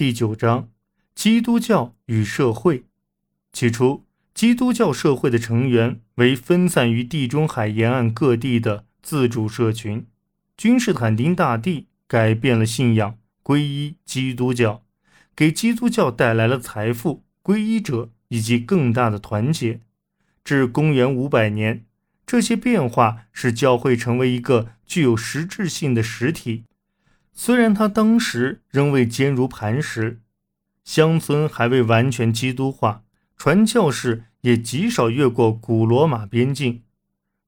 第九章：基督教与社会。起初，基督教社会的成员为分散于地中海沿岸各地的自主社群。君士坦丁大帝改变了信仰，皈依基督教，给基督教带来了财富、皈依者以及更大的团结。至公元五百年，这些变化使教会成为一个具有实质性的实体。虽然他当时仍未坚如磐石，乡村还未完全基督化，传教士也极少越过古罗马边境。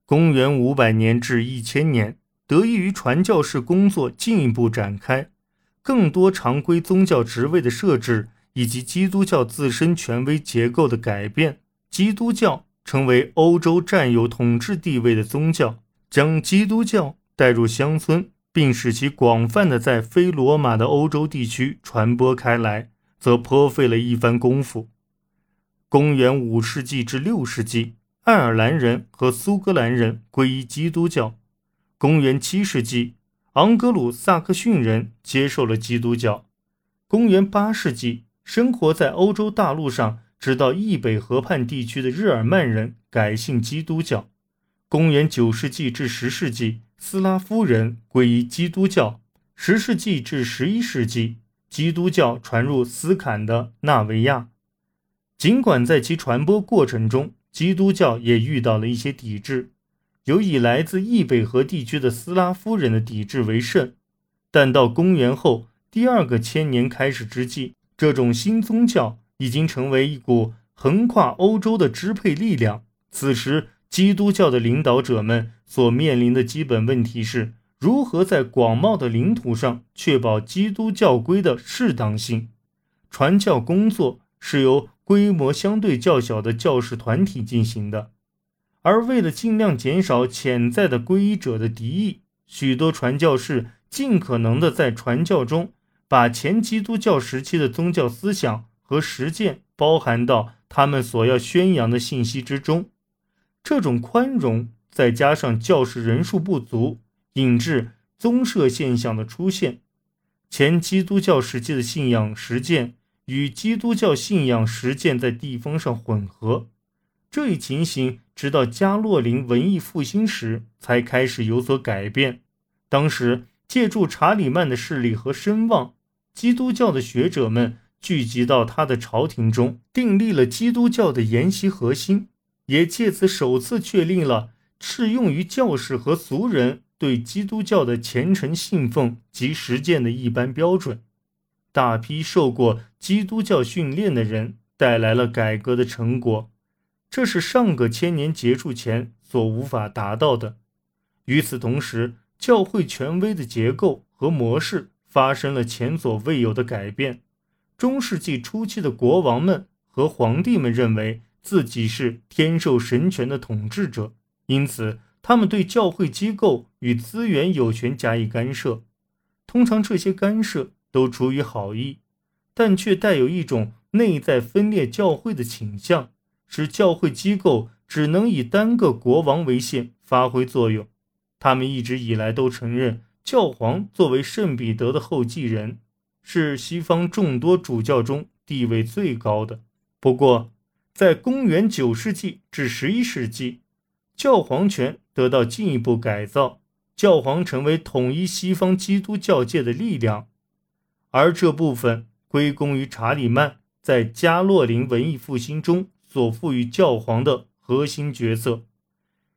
公元五百年至一千年，得益于传教士工作进一步展开，更多常规宗教职位的设置以及基督教自身权威结构的改变，基督教成为欧洲占有统治地位的宗教，将基督教带入乡村。并使其广泛的在非罗马的欧洲地区传播开来，则颇费了一番功夫。公元五世纪至六世纪，爱尔兰人和苏格兰人皈依基督教；公元七世纪，昂格鲁萨克逊人接受了基督教；公元八世纪，生活在欧洲大陆上直到易北河畔地区的日耳曼人改信基督教；公元九世纪至十世纪。斯拉夫人皈依基督教。十世纪至十一世纪，基督教传入斯坎的纳维亚。尽管在其传播过程中，基督教也遇到了一些抵制，有以来自易北河地区的斯拉夫人的抵制为甚。但到公元后第二个千年开始之际，这种新宗教已经成为一股横跨欧洲的支配力量。此时，基督教的领导者们所面临的基本问题是如何在广袤的领土上确保基督教规的适当性。传教工作是由规模相对较小的教士团体进行的，而为了尽量减少潜在的皈依者的敌意，许多传教士尽可能的在传教中把前基督教时期的宗教思想和实践包含到他们所要宣扬的信息之中。这种宽容，再加上教士人数不足，引致宗社现象的出现。前基督教时期的信仰实践与基督教信仰实践在地方上混合，这一情形直到加洛林文艺复兴时才开始有所改变。当时，借助查理曼的势力和声望，基督教的学者们聚集到他的朝廷中，订立了基督教的研习核心。也借此首次确立了适用于教士和俗人对基督教的虔诚信奉及实践的一般标准。大批受过基督教训练的人带来了改革的成果，这是上个千年结束前所无法达到的。与此同时，教会权威的结构和模式发生了前所未有的改变。中世纪初期的国王们和皇帝们认为。自己是天授神权的统治者，因此他们对教会机构与资源有权加以干涉。通常这些干涉都出于好意，但却带有一种内在分裂教会的倾向，使教会机构只能以单个国王为限发挥作用。他们一直以来都承认教皇作为圣彼得的后继人，是西方众多主教中地位最高的。不过，在公元九世纪至十一世纪，教皇权得到进一步改造，教皇成为统一西方基督教界的力量，而这部分归功于查理曼在加洛林文艺复兴中所赋予教皇的核心角色。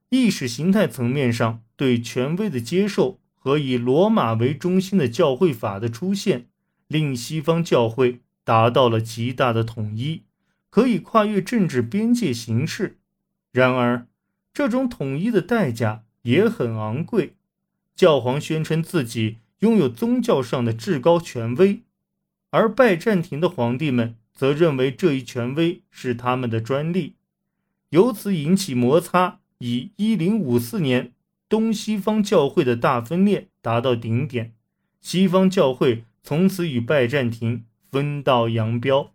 意识形态层面上对权威的接受和以罗马为中心的教会法的出现，令西方教会达到了极大的统一。可以跨越政治边界行事，然而，这种统一的代价也很昂贵。教皇宣称自己拥有宗教上的至高权威，而拜占庭的皇帝们则认为这一权威是他们的专利，由此引起摩擦。以一零五四年东西方教会的大分裂达到顶点，西方教会从此与拜占庭分道扬镳。